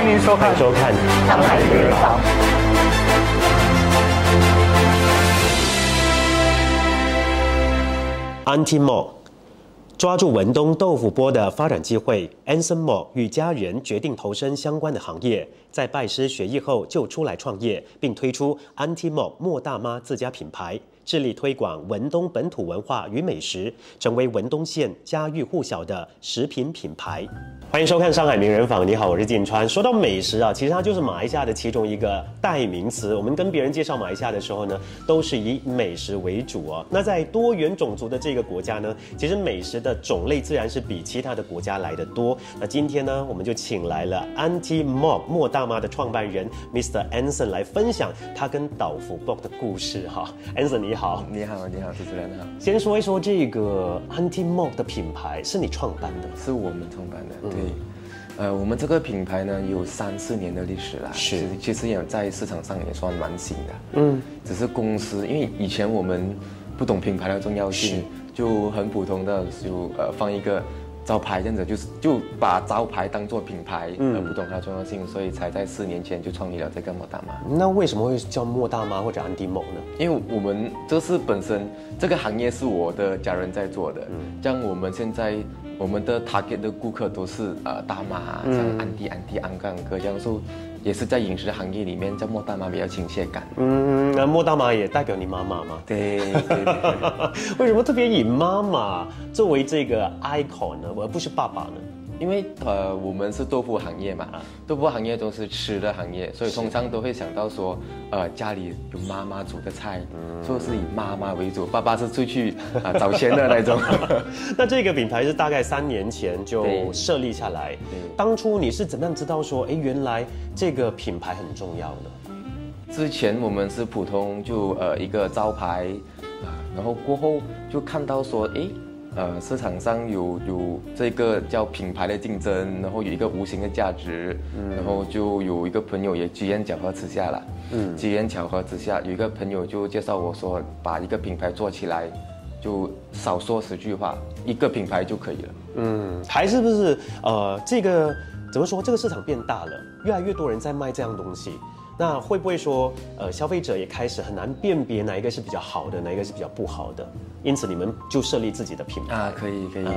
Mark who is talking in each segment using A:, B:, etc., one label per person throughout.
A: 欢迎收看，
B: 收看。
A: 上海名人坊。
B: Anti Mall 抓住文东豆腐波的发展机会，Anson Mall 与家人决定投身相关的行业，在拜师学艺后就出来创业，并推出 Anti Mall 莫大妈自家品牌，致力推广文东本土文化与美食，成为文东县家喻户晓的食品品牌。欢迎收看《上海名人坊》，你好，我是晋川。说到美食啊，其实它就是马来西亚的其中一个代名词。我们跟别人介绍马来西亚的时候呢，都是以美食为主哦。那在多元种族的这个国家呢，其实美食的种类自然是比其他的国家来的多。那今天呢，我们就请来了 antimo 莫大妈的创办人 Mr. Anson 来分享他跟岛福 Bob 的故事哈。Anson 你好，
C: 你好，你好，主持人好，
B: 先说一说这个 Auntie Mob 的品牌是你创办的。
C: 是我们创办的，对。呃，我们这个品牌呢有三四年的历史啦，
B: 是。
C: 其实其实也在市场上也算蛮新的，嗯，只是公司因为以前我们不懂品牌的重要性，就很普通的就呃放一个招牌这样子，就是就把招牌当做品牌，嗯，而不懂它重要性，所以才在四年前就创立了这个莫大妈。
B: 那为什么会叫莫大妈或者安迪某呢？
C: 因为我们这是本身这个行业是我的家人在做的，嗯，像我们现在我们的 target 的顾客都是呃大妈，像安迪、安迪、安哥、安哥这样，说也是在饮食行业里面叫莫大妈比较亲切感。
B: 嗯，那莫大妈也代表你妈妈吗？
C: 对对对，
B: 为什么特别以妈妈作为这个 icon 呢，而不是爸爸呢？
C: 因为呃我们是豆腐行业嘛，豆腐行业都是吃的行业，所以通常都会想到说，呃家里有妈妈煮的菜，所以是以妈妈为主，爸爸是出去啊找钱的那种。
B: 那这个品牌是大概三年前就
C: 对
B: 设立下来
C: 对。
B: 当初你是怎么样知道说，哎，原来这个品牌很重要呢？
C: 之前我们是普通就呃一个招牌啊，然后过后就看到说，诶，呃市场上有有这个叫品牌的竞争，然后有一个无形的价值，然后就有一个朋友也机缘巧合之下了，嗯，机缘巧合之下，有一个朋友就介绍我说，把一个品牌做起来，就少说十句话，一个品牌就可以了。
B: 嗯，还是不是呃，这个怎么说？这个市场变大了，越来越多人在卖这样东西。那会不会说，呃，消费者也开始很难辨别哪一个是比较好的，哪一个是比较不好的？因此，你们就设立自己的品牌。
C: 啊，可以可以，
B: 啊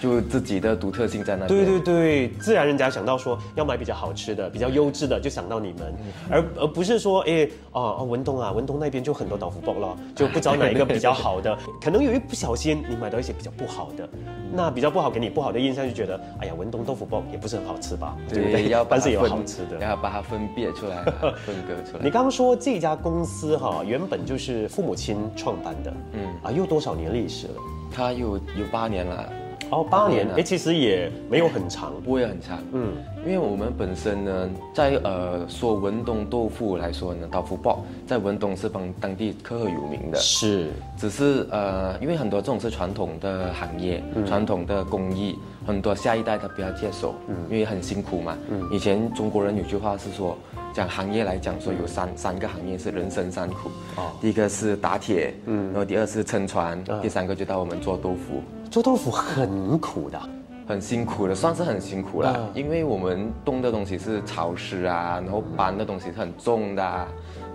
C: 就自己的独特性在那边。
B: 对对对，自然人家想到说要买比较好吃的、比较优质的，就想到你们，而而不是说，哎，哦哦，文东啊，文东那边就很多豆腐包了，就不知道哪一个比较好的，可能有一不小心你买到一些比较不好的，那比较不好给你不好的印象，就觉得，哎呀，文东豆腐包也不是很好吃吧，对不对？
C: 要把
B: 但是有好吃的。
C: 要把它分别出来，分割出来。
B: 你刚刚说这家公司哈，原本就是父母亲创办的，嗯啊，又多少年历史了？
C: 它有有八年了，
B: 哦，八年，
C: 了
B: 哎，其实也没有很长，
C: 不会很长。
B: 嗯，
C: 因为我们本身呢，在呃说文东豆腐来说呢，豆腐包在文东是帮当地赫赫有名的。
B: 是，
C: 只是呃，因为很多这种是传统的行业，传统的工艺，很多下一代他不要接受，因为很辛苦嘛。嗯。以前中国人有句话是说，讲行业来讲说有三三个行业是人生三苦，
B: 哦。
C: 第一个是打铁，嗯。然后第二是撑船，第三个就到我们做豆腐。
B: 做豆腐很苦的。
C: 很辛苦的，算是很辛苦了，因为我们动的东西是潮湿啊，然后搬的东西是很重的、啊，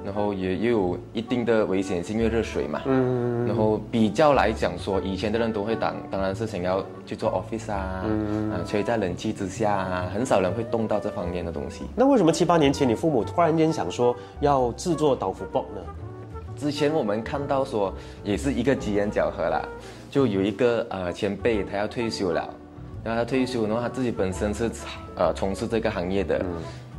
C: 然后也也有一定的危险性，因为热水嘛。嗯。然后比较来讲说，以前的人都会当，当然是想要去做 office 啊，嗯、啊，吹在冷气之下啊，很少人会动到这方面的东西。
B: 那为什么七八年前你父母突然间想说要制作豆腐包呢？
C: 之前我们看到说，也是一个机缘巧合啦，就有一个呃前辈他要退休了，然后他退休，然后他自己本身是呃从事这个行业的，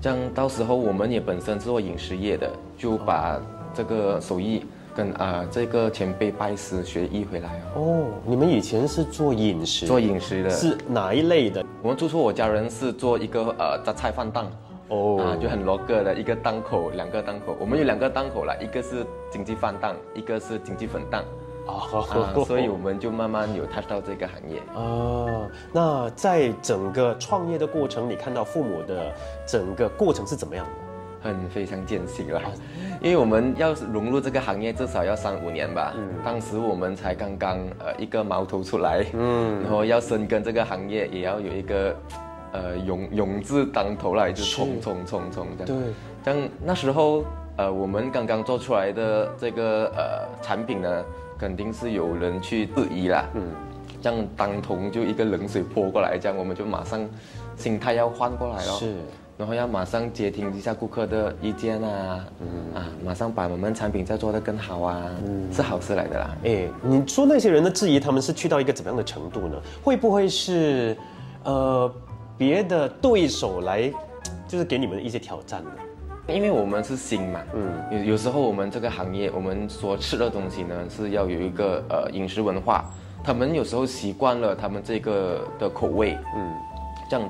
C: 这样到时候我们也本身是做饮食业的，就把这个手艺跟啊、呃这个前辈拜师学艺回来哦，
B: 哦，你们以前是做饮食，
C: 做饮食的。
B: 是哪一类的？
C: 我们最初我家人是做一个呃杂菜饭档。
B: 哦
C: 啊，就很 local 的一个档口，两个档口，我们有两个档口啦，一个是经济饭档，一个是经济粉档。
B: 啊，
C: 啊，所以我们就慢慢有 touch 到这个行业。
B: 啊，那在整个创业的过程，你看到父母的整个过程是怎么样的？
C: 很非常艰辛啦，因为我们要融入这个行业，至少要三五年吧。当时我们才刚刚呃一个毛头出来，嗯，然后要深耕这个行业，也要有一个呃勇勇字当头啦，一直冲冲冲冲这样。
B: 对，
C: 像那时候呃我们刚刚做出来的这个呃产品呢，肯定是有人去质疑啦。嗯，这样当头就一个冷水泼过来，这样我们就马上心态要换过来了。
B: 是。
C: 然后要马上接听一下顾客的意见啊，嗯啊，马上把我们产品再做得更好啊，是好事来的啦。
B: 哎，你说那些人的质疑，他们是去到一个怎么样的程度呢？会不会是，呃，别的对手来，就是给你们一些挑战呢？
C: 因为我们是新嘛，嗯，有有时候我们这个行业，我们所吃的东西呢，是要有一个呃饮食文化，他们有时候习惯了他们这个的口味，嗯，这样。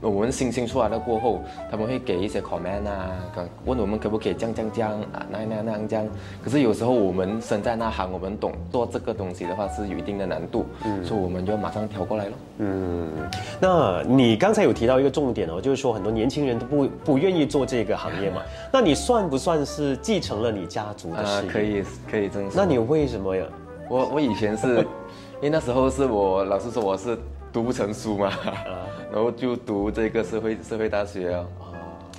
C: 我们星星出来了过后，他们会给一些 comment 啊，问我们可不可以降降降啊，那那那样降。可是有时候我们身在那行，我们懂做这个东西的话是有一定的难度，嗯所以我们就马上调过来了。嗯，
B: 那你刚才有提到一个重点哦，就是说很多年轻人都不不愿意做这个行业嘛。那你算不算是继承了你家族的事业？
C: 可以可以这么说。
B: 那你为什么呀？
C: 我我以前是，因为那时候是我老师说我是读不成书嘛。然后就读这个社会社会大学哦，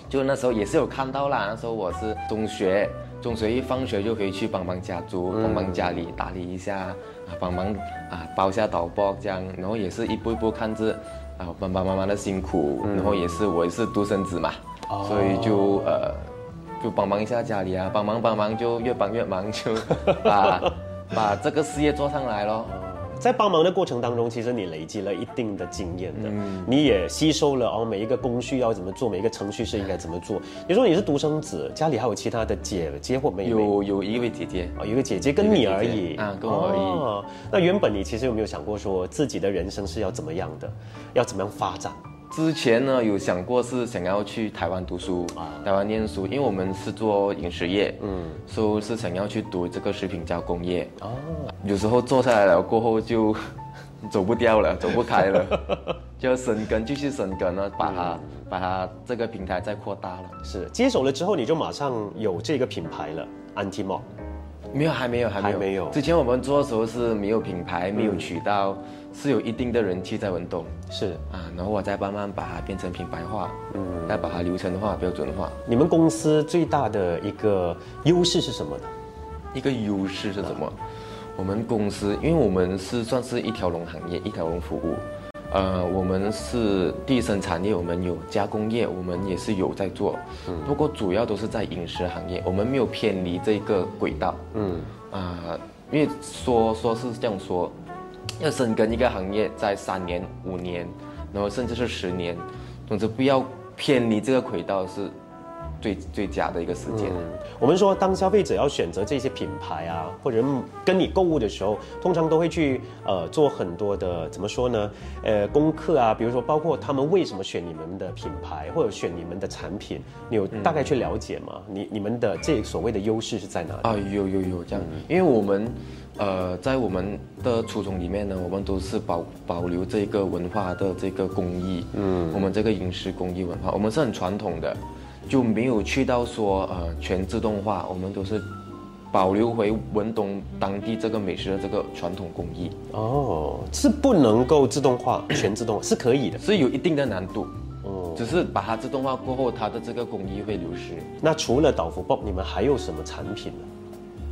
C: 就那时候也是有看到啦。那时候我是中学，中学一放学就回去帮忙家族，帮忙家里打理一下啊，帮忙啊包下导播这样。然后也是一步一步看着啊爸爸妈妈的辛苦，然后也是我也是独生子嘛，所以就呃就帮忙一下家里啊，帮忙帮忙就越帮越忙，就 把把这个事业做上来咯。
B: 在帮忙的过程当中，其实你累积了一定的经验的，你也吸收了哦，每一个工序要怎么做，每一个程序是应该怎么做。你说你是独生子，家里还有其他的姐姐或妹妹？
C: 有有一位姐姐
B: 哦，一个姐姐跟你而已
C: 啊，跟我而已。
B: 那原本你其实有没有想过说自己的人生是要怎么样的，要怎么样发展？
C: 之前呢有想过是想要去台湾读书，台湾念书，因为我们是做饮食业，嗯，所以是想要去读这个食品加工业。哦，有时候做下来了过后就 走不掉了，走不开了，就要生根，继续生根呢，把它把它这个平台再扩大了。
B: 是接手了之后，你就马上有这个品牌了，Antimo。
C: 没有，还没有，还没有。之前我们做的时候是没有品牌，没有渠道，是有一定的人气在文东。
B: 是
C: 啊，然后我再慢慢把它变成品牌化，嗯，再把它流程化、标准化。
B: 你们公司最大的一个优势是什么呢？
C: 一个优势是什么？我们公司，因为我们是算是一条龙行业，一条龙服务。呃，我们是第一生产业，我们有加工业，我们也是有在做，嗯不过主要都是在饮食行业，我们没有偏离这个轨道。嗯，啊，因为说说是这样说，要深耕一个行业，在三年、五年，然后甚至是十年，总之不要偏离这个轨道是。最最佳的一个时间。
B: 我们说，当消费者要选择这些品牌啊，或者跟你购物的时候，通常都会去呃做很多的怎么说呢？呃，功课啊，比如说包括他们为什么选你们的品牌，或者选你们的产品，你有大概去了解吗？你你们的这所谓的优势是在哪里？
C: 啊，有有有这样，因为我们呃在我们的初衷里面呢，我们都是保保留这个文化的这个工艺，嗯，我们这个饮食工艺文化，我们是很传统的。就没有去到说呃全自动化，我们都是保留回文东当地这个美食的这个传统工艺。
B: 哦，是不能够自动化 全自动，是可以的，
C: 是有一定的难度。哦，只是把它自动化过后，它的这个工艺会流失。
B: 那除了导福包，你们还有什么产品呢？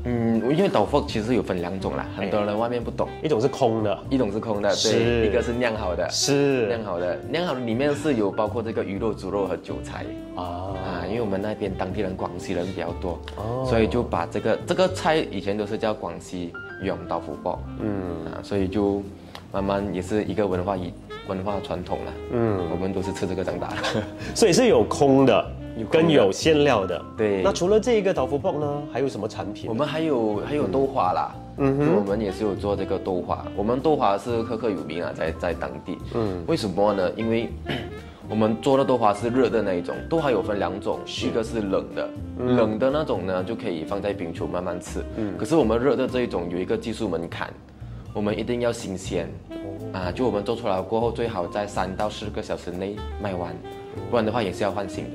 C: 嗯，因为豆腐其实有分两种啦，很多人外面不懂，
B: 一种是空的，
C: 一种是空的，对，一个是酿好的，
B: 是。
C: 酿好的，酿好的里面是有包括这个鱼肉、猪肉和韭菜。啊。啊，因为我们那边当地人广西人比较多，哦，所以就把这个这个菜以前都是叫广西永豆腐包，嗯。啊，所以就慢慢也是一个文化以文化传统了，嗯，我们都是吃这个长大的，
B: 所以是有空的。跟有馅料的，
C: 对。
B: 那除了这一个豆腐包呢，还有什么产品？
C: 我们还有还有豆花啦，嗯哼，我们也是有做这个豆花。我们豆花是赫赫有名啊，在在当地。嗯，为什么呢？因为 我们做的豆花是热的那一种，豆花有分两种，一个是冷的，冷的那种呢就可以放在冰橱慢慢吃。嗯，可是我们热的这一种有一个技术门槛，我们一定要新鲜，啊，就我们做出来过后最好在三到四个小时内卖完，不然的话也是要换新的。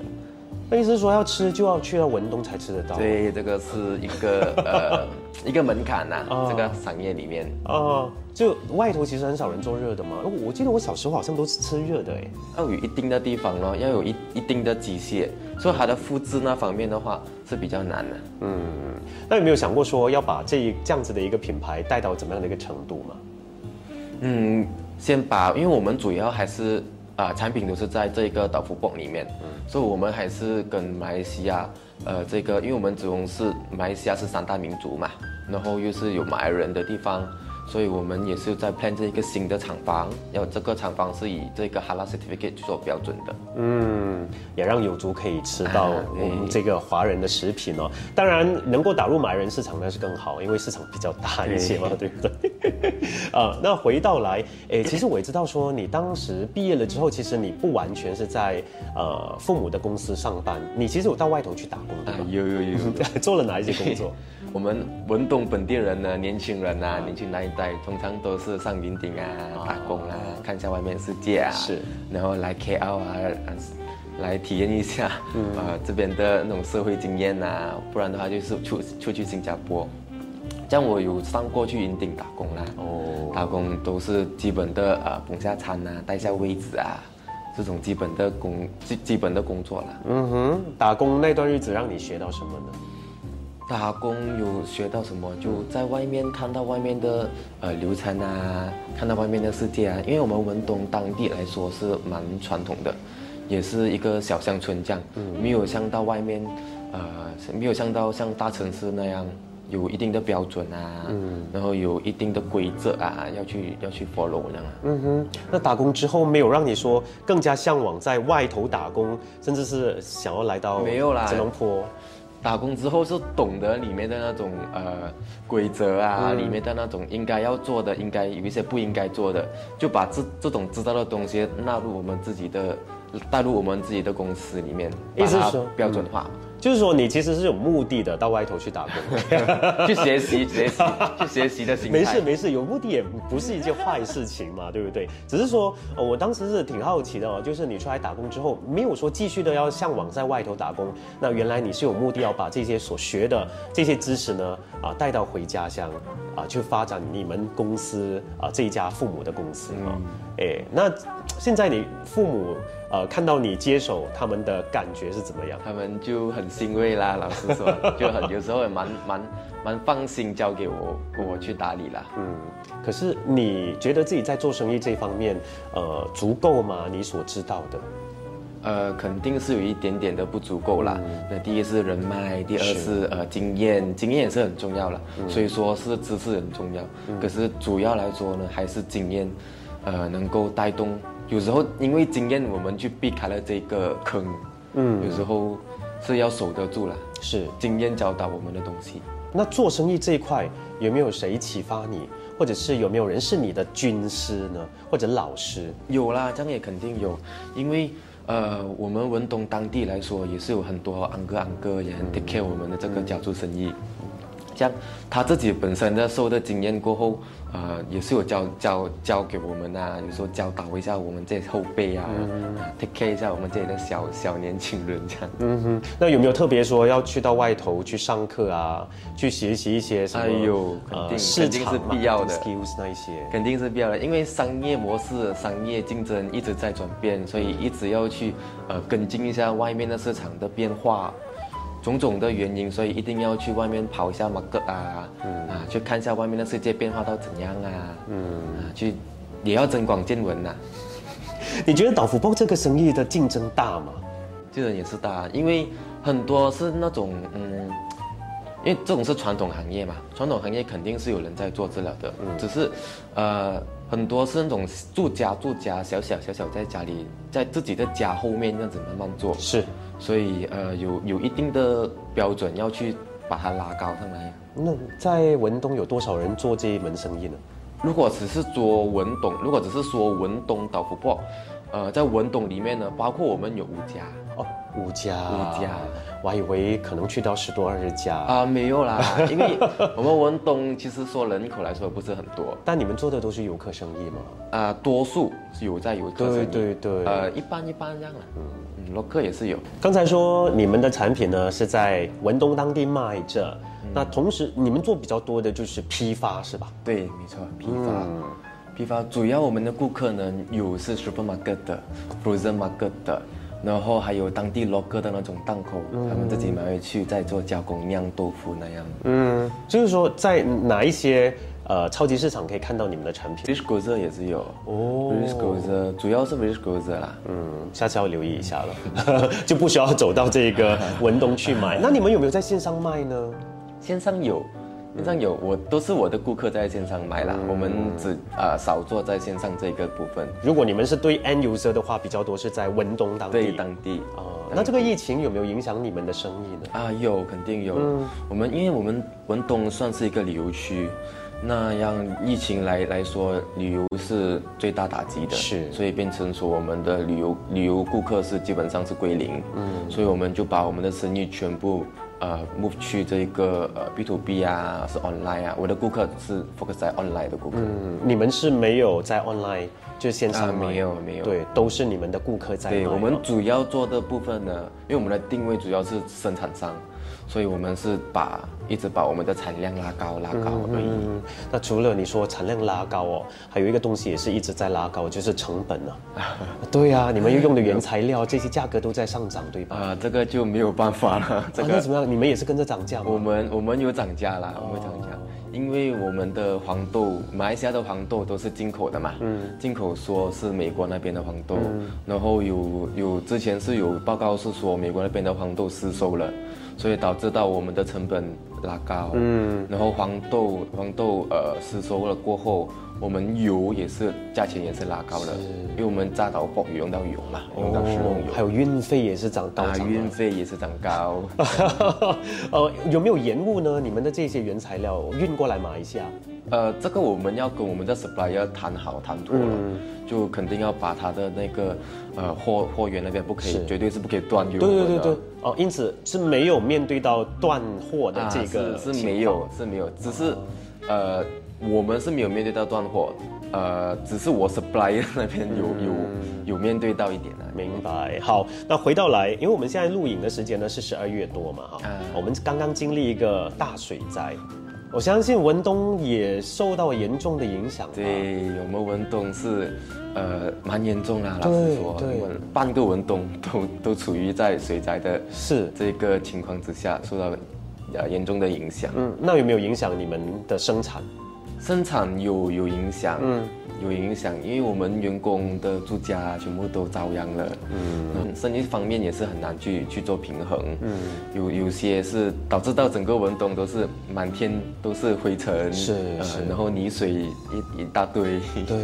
B: 那意思是说要吃就要去到文东才吃得到？
C: 对，这个是一个呃一个门槛呐、
B: 哦
C: 这个商业里面。
B: 哦，就外头其实很少人做热的嘛。我记得我小时候好像都是吃热的哎。
C: 要有一定的地方咯，要有一一定的机械，所以它的复制那方面的话是比较难的。
B: 嗯，那有没有想过说要把这一这样子的一个品牌带到怎么样的一个程度嘛？
C: 嗯，先把，因为我们主要还是啊、产品都是在这个岛福泵里面，所以我们还是跟马来西亚呃这个，因为我们主要是马来西亚是三大民族嘛，然后又是有马来人的地方。所以我们也是在 plan 这一个新的厂房，要这个厂房是以这个 Halal Certificate 做标准的。
B: 嗯，也让有族可以吃到
C: 啊
B: 我们这个华人的食品哦。当然，能够打入马来人市场那是更好，因为市场比较大一些嘛，对不对？啊，那回到来，诶，其实我也知道说，你当时毕业了之后，其实你不完全是在呃父母的公司上班，你其实有到外头去打工，的
C: 啊
B: 吧？，
C: 有有有。
B: 做了哪一些工作？
C: 我们文东本地人呢，年轻人啊，年轻那一代，通常都是上云顶啊，打工啊，看一下外面世界啊，
B: 是，
C: 然后来 KL 啊，来体验一下，呃，这边的那种社会经验啊，不然的话就是出出去新加坡。像我有上过去云顶打工啦，
B: 哦，
C: 打工都是基本的呃捧下餐啊，带下位置啊，这种基本的工基基本的工作啦。
B: 嗯哼，打工那段日子让你学到什么呢？
C: 打工有学到什么？就在外面看到外面的呃流程啊，看到外面的世界啊。因为我们文东当地来说是蛮传统的，也是一个小乡村这样，没有像到外面，呃，没有像到像大城市那样有一定的标准啊，然后有一定的规则啊，要去要去 follow 那样啊。
B: 嗯哼，那打工之后没有让你说更加向往在外头打工，甚至是想要来到
C: 没有啦
B: 吉隆坡？
C: 打工之后是懂得里面的那种呃规则啊，里面的那种应该要做的，应该有一些不应该做的，就把这这种知道的东西纳入我们自己的，带入我们自己的公司里面，把它标准化，
B: 就是说你其实是有目的的到外头去打工。
C: 去学习学习 去学习的心态。
B: 没事没事，有目的也不是一件坏事情嘛，对不对？只是说，呃我当时是挺好奇的哦，就是你出来打工之后，没有说继续的要向往在外头打工，那原来你是有目的要把这些所学的这些知识呢，啊，带到回家乡，啊，去发展你们公司啊这一家父母的公司啊，哎、那现在你父母呃看到你接手他们的感觉是怎么样？
C: 他们就很欣慰啦，老实说，就很有时候也蛮蛮蛮放心交给我我去打理啦。
B: 嗯，可是你觉得自己在做生意这方面，呃，足够吗？你所知道的？
C: 呃，肯定是有一点点的不足够啦。那第一是人脉，第二是呃经验，经验也是很重要了。所以说是知识很重要，可是主要来说呢，还是经验，呃，能够带动。有时候因为经验，我们去避开了这个坑。嗯，有时候是要守得住了。
B: 是。
C: 经验教导我们的东西。
B: 那做生意这一块有没有谁启发你，或者是有没有人是你的军师呢，或者老师？
C: 有啦，这样也肯定有，因为呃，我们文东当地来说，也是有很多安哥安哥也很 take care 我们的这个家族生意。这样他自己本身的受的经验过后，呃，也是有教教教给我们啊，有时候教导一下我们这些后辈啊、嗯 t a k e care 一下我们这里的小小年轻人这样。
B: 嗯哼，那有没有特别说要去到外头去上课啊，去学习一些什么？
C: 哎呦肯定
B: 市
C: 肯定是必要的
B: skills 那一些。
C: 肯定是必要的，因为商业模式、商业竞争一直在转变，所以一直要去呃跟进一下外面的市场的变化，种种的原因，所以一定要去外面跑一下 market 啊，啊，去看一下外面的世界变化到怎样啊，嗯，啊，去也要增广见闻呐、
B: 你觉得导福报这个生意的竞争大吗？
C: 竞争也是大，因为很多是那种嗯，因为这种是传统行业嘛，传统行业肯定是有人在做治疗的，只是呃很多是那种住家住家小小小小在家里，在自己的家后面这样子慢慢做，
B: 是。
C: 所以呃有有一定的标准要去把它拉高上来。
B: 那在文东有多少人做这一门生意呢？
C: 如果只是说文东，如果只是说文东岛福报，呃，在文东里面呢，包括我们有五家，
B: 哦，五家，
C: 五家，
B: 我还以为可能去到十多二十家。
C: 啊，没有啦，因为我们文东其实说人口来说不是很多，
B: 但你们做的都是游客生意吗？
C: 啊，多数是有在游客生意，
B: 对对对
C: 呃，一般一般这样啦，嗯，洛克也是有。
B: 刚才说你们的产品呢是在文东当地卖着，那同时你们做比较多的就是批发是吧？
C: 对，没错，批发。批发主要我们的顾客呢有是 supermarket 的，frozen market 的，然后还有当地 local 的那种档口，他们自己买回去再做加工酿豆腐那样。
B: 嗯，就是说在哪一些呃超级市场可以看到你们的产品
C: v i s h g o z e r 也是有哦 v i s h g o z e r 主要是 v i s h g o z e r 啦。
B: 嗯，下次要留意一下了，就不需要走到这个文东去买。那你们有没有在线上卖呢？
C: 线上有。线上有我都是我的顾客在线上买啦，我们只呃少做在线上这个部分。
B: 如果你们是对 end user 的话，比较多是在文东当地。
C: 对当地
B: 啊，那这个疫情有没有影响你们的生意呢？
C: 啊，有肯定有。嗯我们因为我们文东算是一个旅游区，那样疫情来来说，旅游是最大打击的，
B: 是，
C: 所以变成说我们的旅游旅游顾客是基本上是归零。嗯，所以我们就把我们的生意全部。呃，move 去这个呃 B to B 啊，是 online 啊，我的顾客是 focus 在 online 的顾客。嗯，
B: 你们是没有在 online 就线上
C: 没有没有，
B: 对，都是你们的顾客在。
C: 对，我们主要做的部分呢，因为我们的定位主要是生产商。所以，我们是把一直把我们的产量拉高，拉高而已。
B: 那除了你说产量拉高哦，还有一个东西也是一直在拉高，就是成本啊。对呀，你们用的原材料这些价格都在上涨，对吧？
C: 啊，这个就没有办法了。这
B: 个怎么样？你们也是跟着涨价吗？
C: 我们我们有涨价啦，我们涨价，因为我们的黄豆，马来西亚的黄豆都是进口的嘛。嗯。进口说是美国那边的黄豆，然后有有之前是有报告是说美国那边的黄豆失收了。所以导致到我们的成本拉高，嗯，然后黄豆黄豆呃失收了过后，我们油也是价钱也是拉高了，因为我们炸到爆用到油嘛，用到食用油，
B: 还有运费也是涨高，
C: 运费也是涨高，
B: 呃 有没有延误呢？你们的这些原材料运过来马来西亚？
C: 呃，这个我们要跟我们的 supplier 谈好谈妥了，就肯定要把他的那个呃货货源那边不可以，绝对是不可以断油。
B: 对对对对，哦，因此是没有面对到断货的这个
C: 是没有是没有，只是呃我们是没有面对到断货，呃，只是我 supplier 那边有有有面对到一点啊。
B: 明白。好，那回到来，因为我们现在录影的时间呢是十二月多嘛，哈，我们刚刚经历一个大水灾。我相信文东也受到严重的影响。
C: 对，我们文东是，呃，蛮严重啦。老实说，半个文东都都处于在水灾的
B: 是
C: 这个情况之下，受到呃严重的影响。嗯，
B: 那有没有影响你们的生产？
C: 生产有有影响。嗯。有影响，因为我们员工的住家全部都遭殃了。嗯，生意方面也是很难去去做平衡。嗯，有有些是导致到整个文东都是满天都是灰尘，
B: 是是，
C: 然后泥水一一大堆。
B: 对，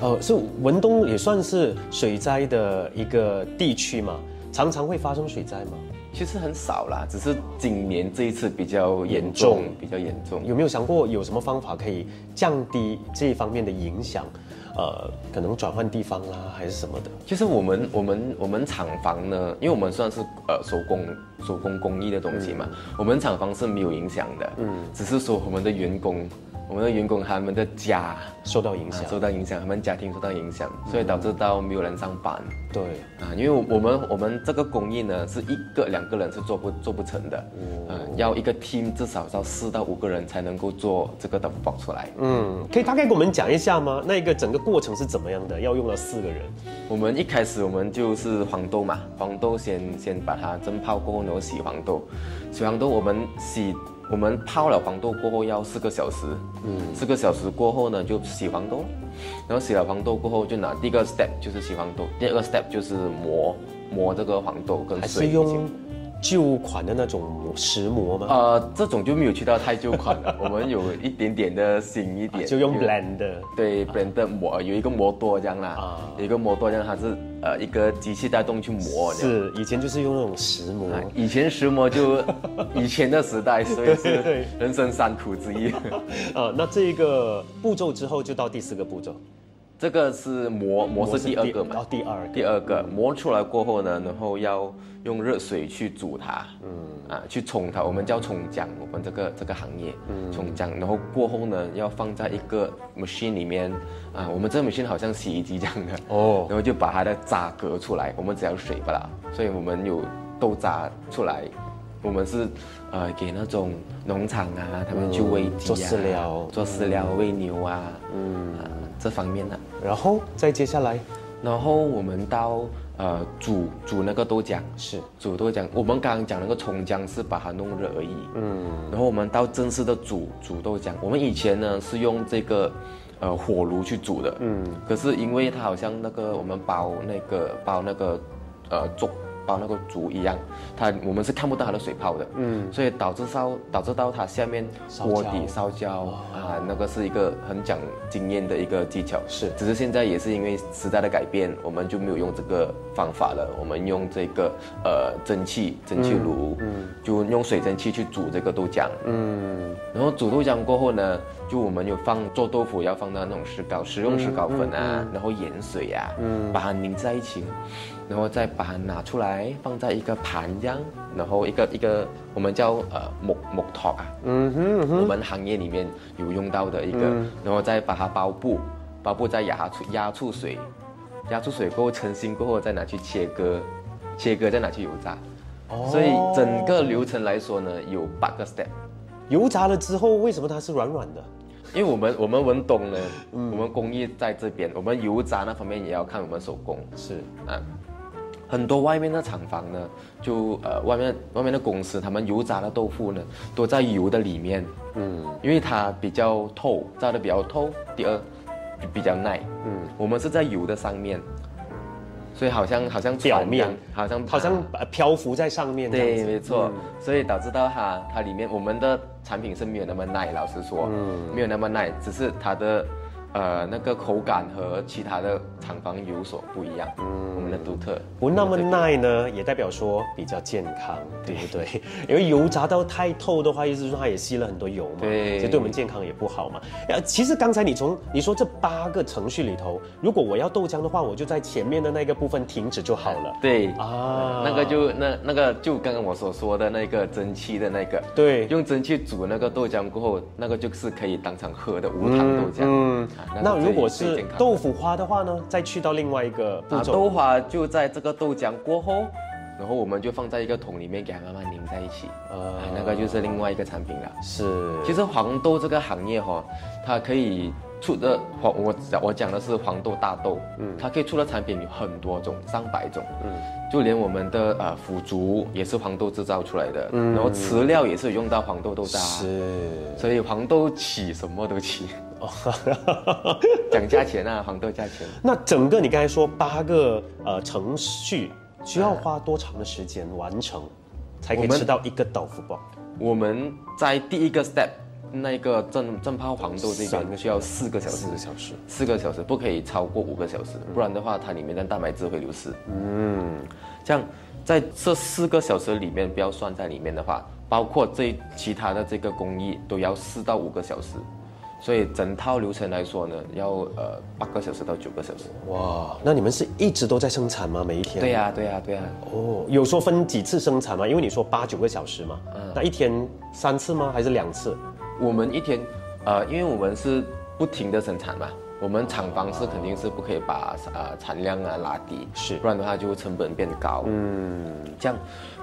B: 呃，是文东也算是水灾的一个地区嘛，常常会发生水灾吗？
C: 其实很少啦，只是今年这一次比较严重，比较严重。
B: 有没有想过有什么方法可以降低这一方面的影响？呃，可能转换地方啦，还是什么的？
C: 其实我们我们我们厂房呢，因为我们算是呃手工手工工艺的东西嘛，我们厂房是没有影响的。嗯，只是说我们的员工。我们的员工他们的家
B: 受到影响，
C: 受到影响，他们家庭受到影响，所以导致到没有人上班。
B: 对
C: 啊，因为我们我们这个工艺呢，是一个两个人是做不做不成的，嗯，要一个 team 至少要四到五个人才能够做这个的包出来。
B: 嗯，可以大概给我们讲一下吗？那一个整个过程是怎么样的？要用到四个人。
C: 我们一开始我们就是黄豆嘛，黄豆先先把它蒸泡过后，然后洗黄豆，洗黄豆我们洗。我们泡了黄豆过后要四个小时，嗯，四个小时过后呢就洗黄豆，然后洗了黄豆过后就拿第一个 step 就是洗黄豆，第二个 step 就是磨磨这个黄豆跟水。
B: 旧款的那种石磨吗？
C: 呃，这种就没有去到太旧款了。我们有一点点的新一点，
B: 就用 blend 的。
C: 对，blend 磨有一个磨多这样啦，啊，有一个磨多这样，它是呃一个机器带动去磨。
B: 是，以前就是用那种石磨。
C: 以前石磨就以前的时代，所以是 人生三苦之一。
B: 呃，那这一个步骤之后就到第四个步骤。
C: 这个是磨磨是第二个嘛？
B: 哦，第二
C: 第二个。磨出来过后呢，然后要用热水去煮它，嗯，啊，去冲它，我们叫冲浆，我们这个这个行业，嗯，冲浆，然后过后呢，要放在一个 machine 里面，啊，我们这个 machine 好像洗衣机这样的，哦，然后就把它的渣隔出来，我们只要水不啦，所以我们有豆渣出来，我们是呃给那种农场啊，他们去喂鸡啊，
B: 做饲料，
C: 做饲料喂牛啊，嗯，啊这方面的。
B: 然后再接下来，
C: 然后我们到呃煮煮那个豆浆，
B: 是
C: 煮豆浆。我们刚刚讲那个葱姜是把它弄热而已，嗯。然后我们到正式的煮煮豆浆，我们以前呢是用这个呃火炉去煮的，嗯。可是因为它好像那个我们包那个包那个呃粥。包那个竹一样，它我们是看不到它的水泡的，嗯，所以导致烧导致到它下面锅底烧焦啊，那个是一个很讲经验的一个技巧，
B: 是，
C: 只是现在也是因为时代的改变，我们就没有用这个方法了，我们用这个呃蒸汽蒸汽炉，嗯，就用水蒸气去煮这个豆浆，嗯，然后煮豆浆过后呢，就我们有放做豆腐要放到那种石膏食用石膏粉啊，然后盐水啊，嗯，把它凝在一起。然后再把它拿出来，放在一个盘这样，然后一个一个我们叫呃木木托啊，嗯哼，我们行业里面有用到的一个，然后再把它包布，包布再压出压出水，压出水过后成型过后再拿去切割，切割再拿去油炸，哦，所以整个流程来说呢有八个 step，
B: 油炸了之后为什么它是软软的？
C: 因为我们我们文东呢，我们工艺在这边，我们油炸那方面也要看我们手工，
B: 是。啊。
C: 很多外面的厂房呢，就呃外面外面的公司，他们油炸的豆腐呢，都在油的里面，嗯，因为它比较透，炸的比较透。第二，比较耐，嗯，我们是在油的上面，所以好像好像
B: 表面，
C: 好像
B: 好像漂浮在上面，
C: 对，没错，所以导致到它它里面我们的产品是没有那么耐，老实说，嗯，没有那么耐，只是它的。呃，那个口感和其他的厂房有所不一样，嗯，我们的独特。
B: 不那么耐呢，也代表说比较健康，对不对？因为油炸到太透的话，意思是说它也吸了很多油嘛，
C: 对，
B: 所以对我们健康也不好嘛。呃，其实刚才你从你说这八个程序里头，如果我要豆浆的话，我就在前面的那个部分停止就好了。
C: 对啊，那个就那那个就刚刚我所说的那个蒸汽的那个，
B: 对，
C: 用蒸汽煮那个豆浆过后，那个就是可以当场喝的无糖豆浆。嗯。
B: 那如果是豆腐花的话呢？再去到另外一个步骤，
C: 豆花就在这个豆浆过后，然后我们就放在一个桶里面，给它慢慢凝在一起。呃，那个就是另外一个产品了。
B: 是，
C: 其实黄豆这个行业哈，它可以出的黄，我我讲的是黄豆大豆，嗯，它可以出的产品有很多种，上百种，嗯，就连我们的呃腐竹也是黄豆制造出来的，嗯，然后饲料也是用到黄豆豆渣，
B: 是，
C: 所以黄豆起什么都起。讲价钱啊，黄豆价钱。
B: 那整个你刚才说八个呃程序，需要花多长的时间完成，才可以吃到一个豆腐包？
C: 我们在第一个 step 那个正正泡黄豆这边需要四个小时，四
B: 个小时，
C: 四个小时不可以超过五个小时，不然的话它里面的蛋白质会流失。嗯，这样在这四个小时里面不要算在里面的话，包括这其他的这个工艺都要四到五个小时。所以整套流程来说呢，要呃八个小时到九个小时。
B: 哇，那你们是一直都在生产吗？每一天？
C: 对呀，对呀，对呀。
B: 哦，有说分几次生产吗？因为你说八九个小时嘛。嗯。那一天三次吗？还是两次？
C: 我们一天，呃，因为我们是不停的生产嘛，我们厂房是肯定是不可以把呃产量啊拉低，
B: 是，
C: 不然的话就成本变高。嗯，这样。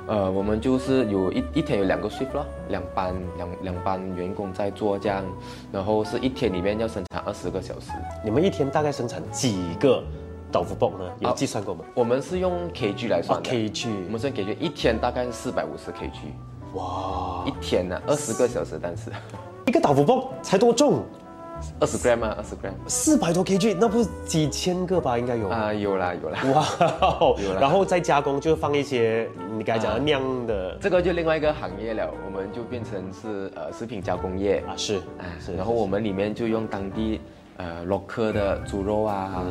C: 呃，我们就是有一一天有两个 shift 咯，两班两两班员工在做这样，然后是一天里面要生产二十个小时。
B: 你们一天大概生产几个豆腐包呢？有计算过吗？
C: 我们是用 kg 来算的。
B: kg，
C: 我们算 kg，一天大概是四百五十 kg。哇，一天呢，二十个小时，但是
B: 一个豆腐包才多重？
C: 二十 gram 啊，二十 gram，
B: 四百多 kg，那不是几千个吧？应该有
C: 啊，有啦，有啦，哇，
B: 有啦。然后再加工，就放一些你刚才讲的酿的，
C: 这个就另外一个行业了，我们就变成是呃食品加工业
B: 啊，是，啊
C: 是。然后我们里面就用当地呃洛克的猪肉啊，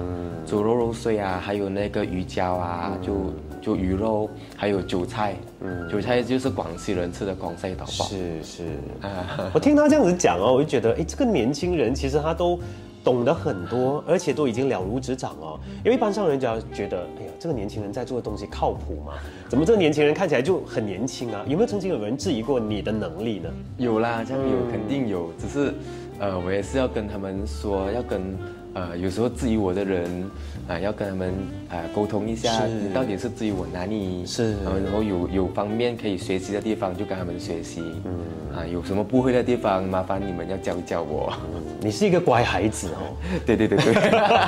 C: 猪肉肉碎啊，还有那个鱼胶啊，就。就鱼肉，还有韭菜，嗯，韭菜就是广西人吃的广西豆包。
B: 是是啊，我听他这样子讲哦，我就觉得，哎，这个年轻人其实他都懂得很多，而且都已经了如指掌哦。因为一般上人家觉得，哎呀，这个年轻人在做的东西靠谱吗？怎么这个年轻人看起来就很年轻啊？有没有曾经有人质疑过你的能力呢？
C: 有啦，这样有肯定有，只是，呃，我也是要跟他们说，要跟。呃，有时候质疑我的人，啊，要跟他们啊沟通一下，你到底是质疑我哪里？
B: 是，
C: 然后有有方面可以学习的地方，就跟他们学习。嗯，啊，有什么不会的地方，麻烦你们要教一教我。
B: 你是一个乖孩子哦。
C: 对对对对。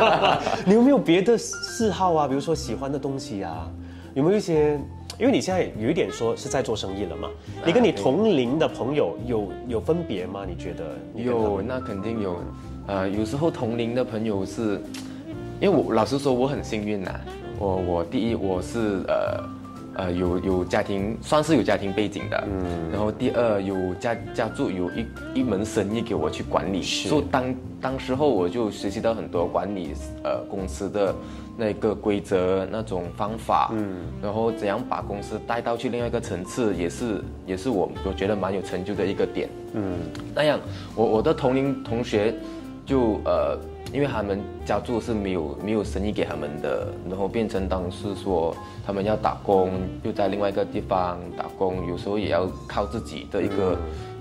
B: 你有没有别的嗜好啊？比如说喜欢的东西啊？有没有一些？因为你现在有一点说是在做生意了嘛？你跟你同龄的朋友有有分别吗？你觉得？
C: 有，那肯定有。呃，有时候同龄的朋友是，因为我老实说我很幸运呐，我我第一我是呃呃有有家庭算是有家庭背景的，嗯，然后第二有家家住有一一门生意给我去管理，所以当当时候我就学习到很多管理呃公司的那个规则那种方法，嗯，然后怎样把公司带到去另外一个层次，也是也是我我觉得蛮有成就的一个点，嗯，那样我我的同龄同学。就呃，因为他们家住是没有没有生意给他们的，然后变成当时说他们要打工，又在另外一个地方打工，有时候也要靠自己的一个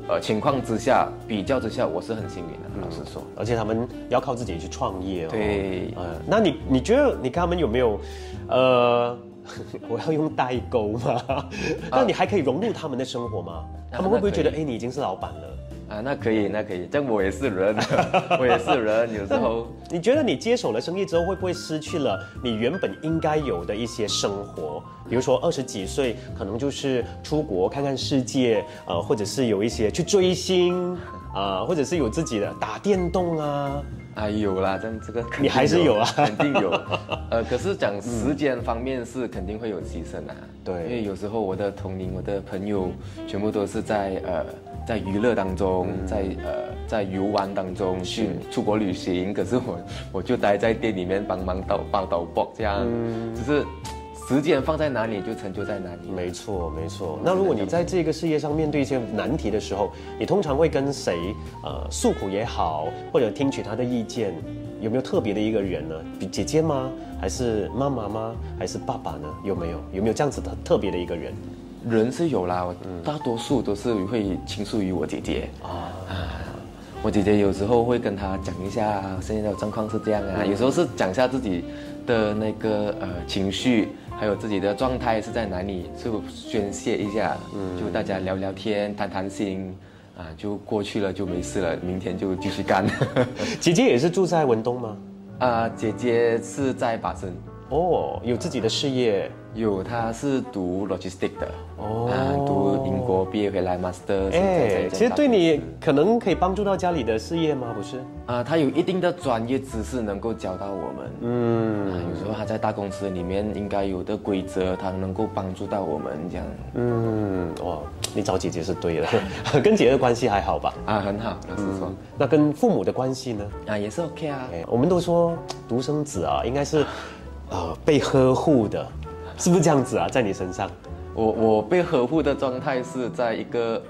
C: 呃情况之下，比较之下，我是很幸运的，老实说。
B: 而且他们要靠自己去创业哦。
C: 对，呃，
B: 那你你觉得你跟他们有没有，呃，我要用代沟吗？那你还可以融入他们的生活吗？他们会不会觉得，哎，你已经是老板了？
C: 啊，那可以，那可以，这样我也是人，我也是人，有时候。
B: 你觉得你接手了生意之后，会不会失去了你原本应该有的一些生活？比如说二十几岁，可能就是出国看看世界，呃，或者是有一些去追星，啊，或者是有自己的打电动啊。
C: 啊，有啦，但这个
B: 你还是有啊，
C: 肯定有。呃，可是讲时间方面是肯定会有牺牲啊。
B: 对，
C: 因为有时候我的同龄、我的朋友，全部都是在呃。在娱乐当中，在呃，在游玩当中去出国旅行，可是我 我就待在店里面帮忙导报导播这样，只是时间放在哪里就成就在哪里。
B: 没错没错。那如果你在这个事业上面对一些难题的时候，你通常会跟谁呃诉苦也好，或者听取他的意见？有没有特别的一个人呢？比姐姐吗？还是妈妈吗？还是爸爸呢？有没有有没有这样子的特别的一个人？
C: 人是有啦，我大多数都是会倾诉于我姐姐啊。我姐姐有时候会跟她讲一下现在的状况是这样啊，有时候是讲一下自己的那个呃情绪，还有自己的状态是在哪里，就宣泄一下，就大家聊聊天、谈谈心，啊，就过去了就没事了，明天就继续干。
B: 姐姐也是住在文东吗？
C: 啊，姐姐是在巴生。
B: 哦，有自己的事业。
C: 有，他是读 logistic 的哦，啊读英国毕业回来 master。
B: 哎，其实对你可能可以帮助到家里的事业吗？不是？
C: 啊，他有一定的专业知识能够教到我们。嗯，啊有时候他在大公司里面应该有的规则，他能够帮助到我们这样。嗯，
B: 哇，你找姐姐是对的，跟姐姐的关系还好吧？
C: 啊，很好，老实说。
B: 那跟父母的关系呢？
C: 啊，也是 OK 啊。
B: 我们都说独生子啊，应该是呃被呵护的。是不是这样子啊？在你身上，
C: 我我被呵护的状态是在一个，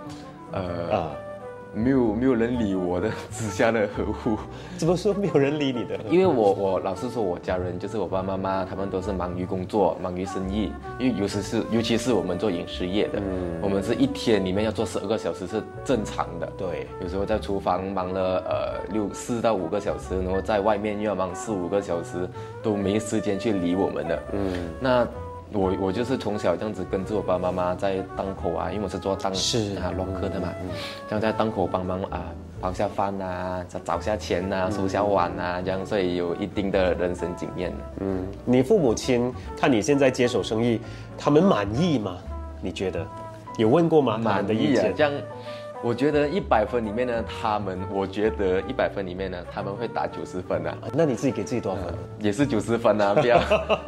C: 呃。没有没有人理我的之下的呵护，
B: 怎么说没有人理你的？
C: 因为我我老是说我家人就是我爸爸妈妈，他们都是忙于工作，忙于生意。因为尤其是尤其是我们做饮食业的，我们是一天里面要做十二个小时是正常的。
B: 对，
C: 有时候在厨房忙了呃六四到五个小时，然后在外面又要忙四五个小时，都没时间去理我们的。嗯，那。我我就是从小这样子跟着我爸爸妈妈在档口啊，因为我是做档啊落客的嘛，这样在档口帮忙啊，包下饭呐，找找下钱呐，收下碗呐，这样所以有一定的人生经验。
B: 嗯，你父母亲看你现在接手生意，他们满意吗？你觉得有问过吗？
C: 满意啊，这样。我觉得一百分里面呢，他们我觉得一百分里面呢，他们会打九十分啊。
B: 那你自己给自己多少分？
C: 也是九十分啊，不要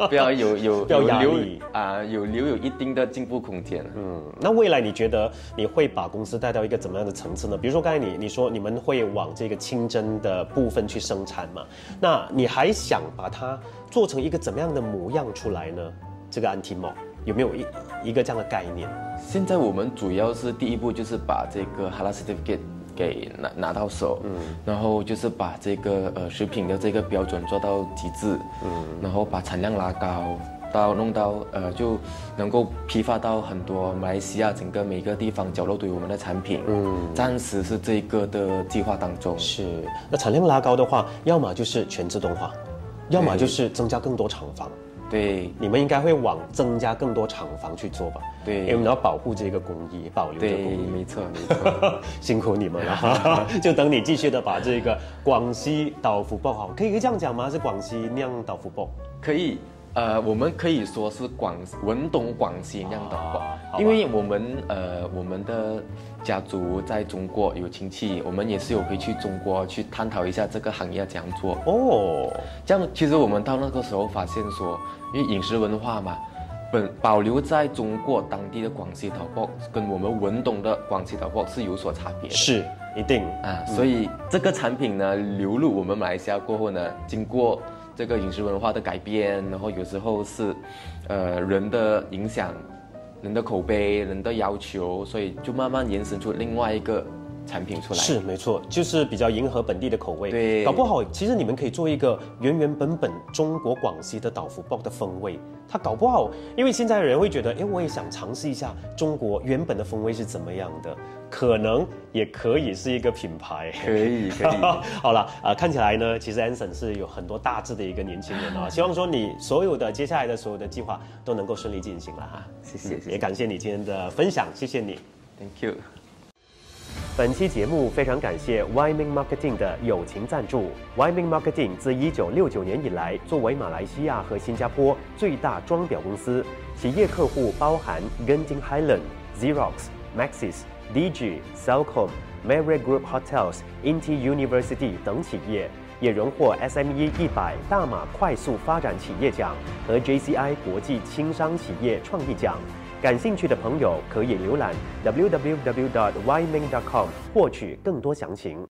C: 不要有有
B: 有留
C: 啊，有留有一定的进步空间。
B: 嗯，那未来你觉得你会把公司带到一个怎么样的层次呢？比如说刚才你你说你们会往这个清真的部分去生产嘛？那你还想把它做成一个怎么样的模样出来呢？这个安提莫。有没有一一个这样的概念？
C: 现在我们主要是第一步就是把这个 Halal Certificate 给拿拿到手，嗯，然后就是把这个呃食品的这个标准做到极致，嗯，然后把产量拉高，到弄到呃就能够批发到很多马来西亚整个每个地方角落都有我们的产品，嗯，暂时是这个的计划当中。
B: 是，那产量拉高的话，要么就是全自动化，要么就是增加更多厂房。
C: 对，
B: 你们应该会往增加更多厂房去做吧？
C: 对，
B: 因为我们要保护这个工艺，保留这个工，艺。
C: 没错没错。
B: 辛苦你们了，就等你继续的把这个广西刀福爆好，可以可以这样讲吗？是广西酿刀福爆。
C: 可以，呃，我们可以说是广文东广西那样的
B: 啊
C: 吧
B: 好吧，
C: 因为我们呃我们的家族在中国有亲戚，我们也是有回去中国去探讨一下这个行业要怎样做。
B: 哦，
C: 这样其实我们到那个时候发现说，因为饮食文化嘛，本保留在中国当地的广西岛爆跟我们文东的广西岛爆是有所差别的。
B: 是一定
C: 啊，所以这个产品呢流入我们马来西亚过后呢，经过这个饮食文化的改变，然后有时候是，呃人的影响、人的口碑、人的要求，所以就慢慢延伸出另外一个产品出来。
B: 是没错，就是比较迎合本地的口味。
C: 对
B: 搞不好其实你们可以做一个原原本本中国广西的岛福煲的风味。它搞不好，因为现在的人会觉得，哎，我也想尝试一下中国原本的风味是怎么样的，可能也可以是一个品牌。
C: 可以可以，
B: 好了，啊、看起来呢，其实 Anson 是有很多大志的一个年轻人啊，希望说你所有的接下来的所有的计划都能够顺利进行了啊。
C: 谢谢谢谢
B: 也感谢你今天的分享，谢谢你。
C: ，Thank you。
B: 本期节目非常感谢 Wyming Marketing 的友情赞助。Wyming Marketing 自一九六九年以来，作为马来西亚和新加坡最大装裱公司，企业客户包含 Genting Highland、Xerox、Maxis、DG、c e l c o m Marriott Group Hotels、Inti University 等企业，也荣获 SME 一百大马快速发展企业奖和 JCI 国际轻商企业创意奖。感兴趣的朋友可以浏览 www.yming.com 获取更多详情。